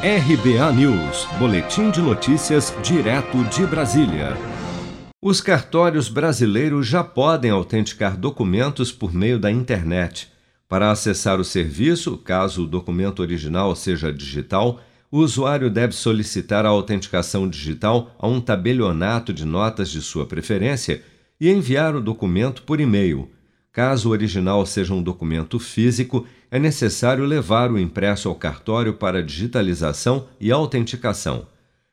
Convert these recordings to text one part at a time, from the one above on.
RBA News, Boletim de Notícias, direto de Brasília. Os cartórios brasileiros já podem autenticar documentos por meio da internet. Para acessar o serviço, caso o documento original seja digital, o usuário deve solicitar a autenticação digital a um tabelionato de notas de sua preferência e enviar o documento por e-mail. Caso o original seja um documento físico, é necessário levar o impresso ao cartório para digitalização e autenticação.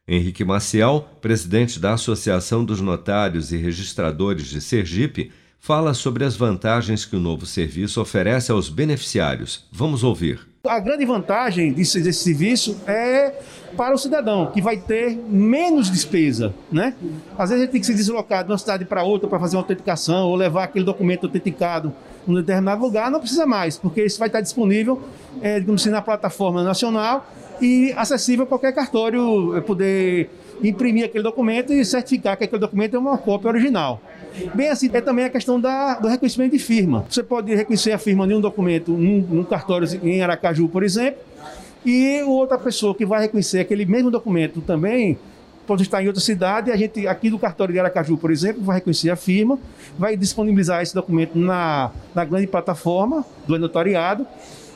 Henrique Maciel, presidente da Associação dos Notários e Registradores de Sergipe, fala sobre as vantagens que o novo serviço oferece aos beneficiários. Vamos ouvir. A grande vantagem desse, desse, serviço é para o cidadão, que vai ter menos despesa, né? Às vezes ele tem que se deslocar de uma cidade para outra para fazer uma autenticação ou levar aquele documento autenticado em um determinado lugar, não precisa mais, porque isso vai estar disponível, é, digamos assim, na plataforma nacional e acessível a qualquer cartório poder imprimir aquele documento e certificar que aquele documento é uma cópia original. Bem assim, é também a questão da, do reconhecimento de firma. Você pode reconhecer a firma de um documento num, num cartório em Aracaju, por exemplo, e outra pessoa que vai reconhecer aquele mesmo documento também pode estar em outra cidade, a gente, aqui do cartório de Aracaju, por exemplo, vai reconhecer a firma, vai disponibilizar esse documento na, na grande plataforma do notariado,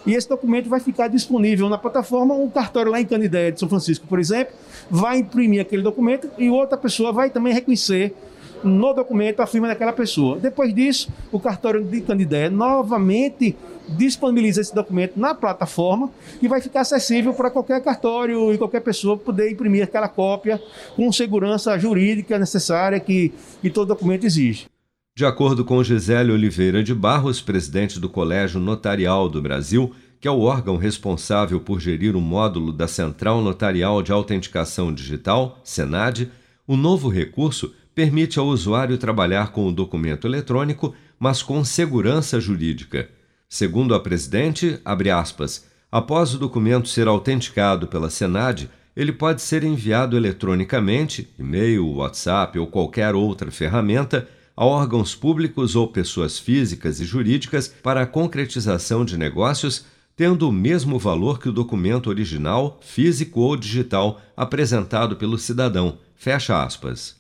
e esse documento vai ficar disponível na plataforma. Um cartório lá em Canidé de São Francisco, por exemplo, vai imprimir aquele documento e outra pessoa vai também reconhecer no documento a firma daquela pessoa. Depois disso, o cartório de Candidé novamente disponibiliza esse documento na plataforma e vai ficar acessível para qualquer cartório e qualquer pessoa poder imprimir aquela cópia com segurança jurídica necessária que, que todo documento exige. De acordo com Gisele Oliveira de Barros, presidente do Colégio Notarial do Brasil, que é o órgão responsável por gerir o módulo da Central Notarial de Autenticação Digital, SENAD, o novo recurso permite ao usuário trabalhar com o documento eletrônico, mas com segurança jurídica. Segundo a presidente, aspas, após o documento ser autenticado pela Senad, ele pode ser enviado eletronicamente, e-mail, WhatsApp ou qualquer outra ferramenta, a órgãos públicos ou pessoas físicas e jurídicas para a concretização de negócios, tendo o mesmo valor que o documento original, físico ou digital, apresentado pelo cidadão. Fecha aspas.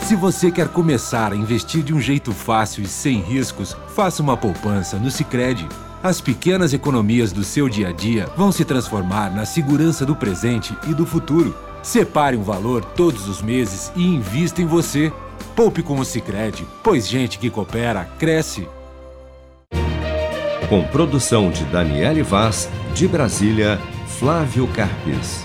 Se você quer começar a investir de um jeito fácil e sem riscos, faça uma poupança no Sicredi. As pequenas economias do seu dia a dia vão se transformar na segurança do presente e do futuro. Separe um valor todos os meses e invista em você. Poupe com o Sicredi, pois gente que coopera cresce. Com produção de Daniele Vaz, de Brasília, Flávio Carpes.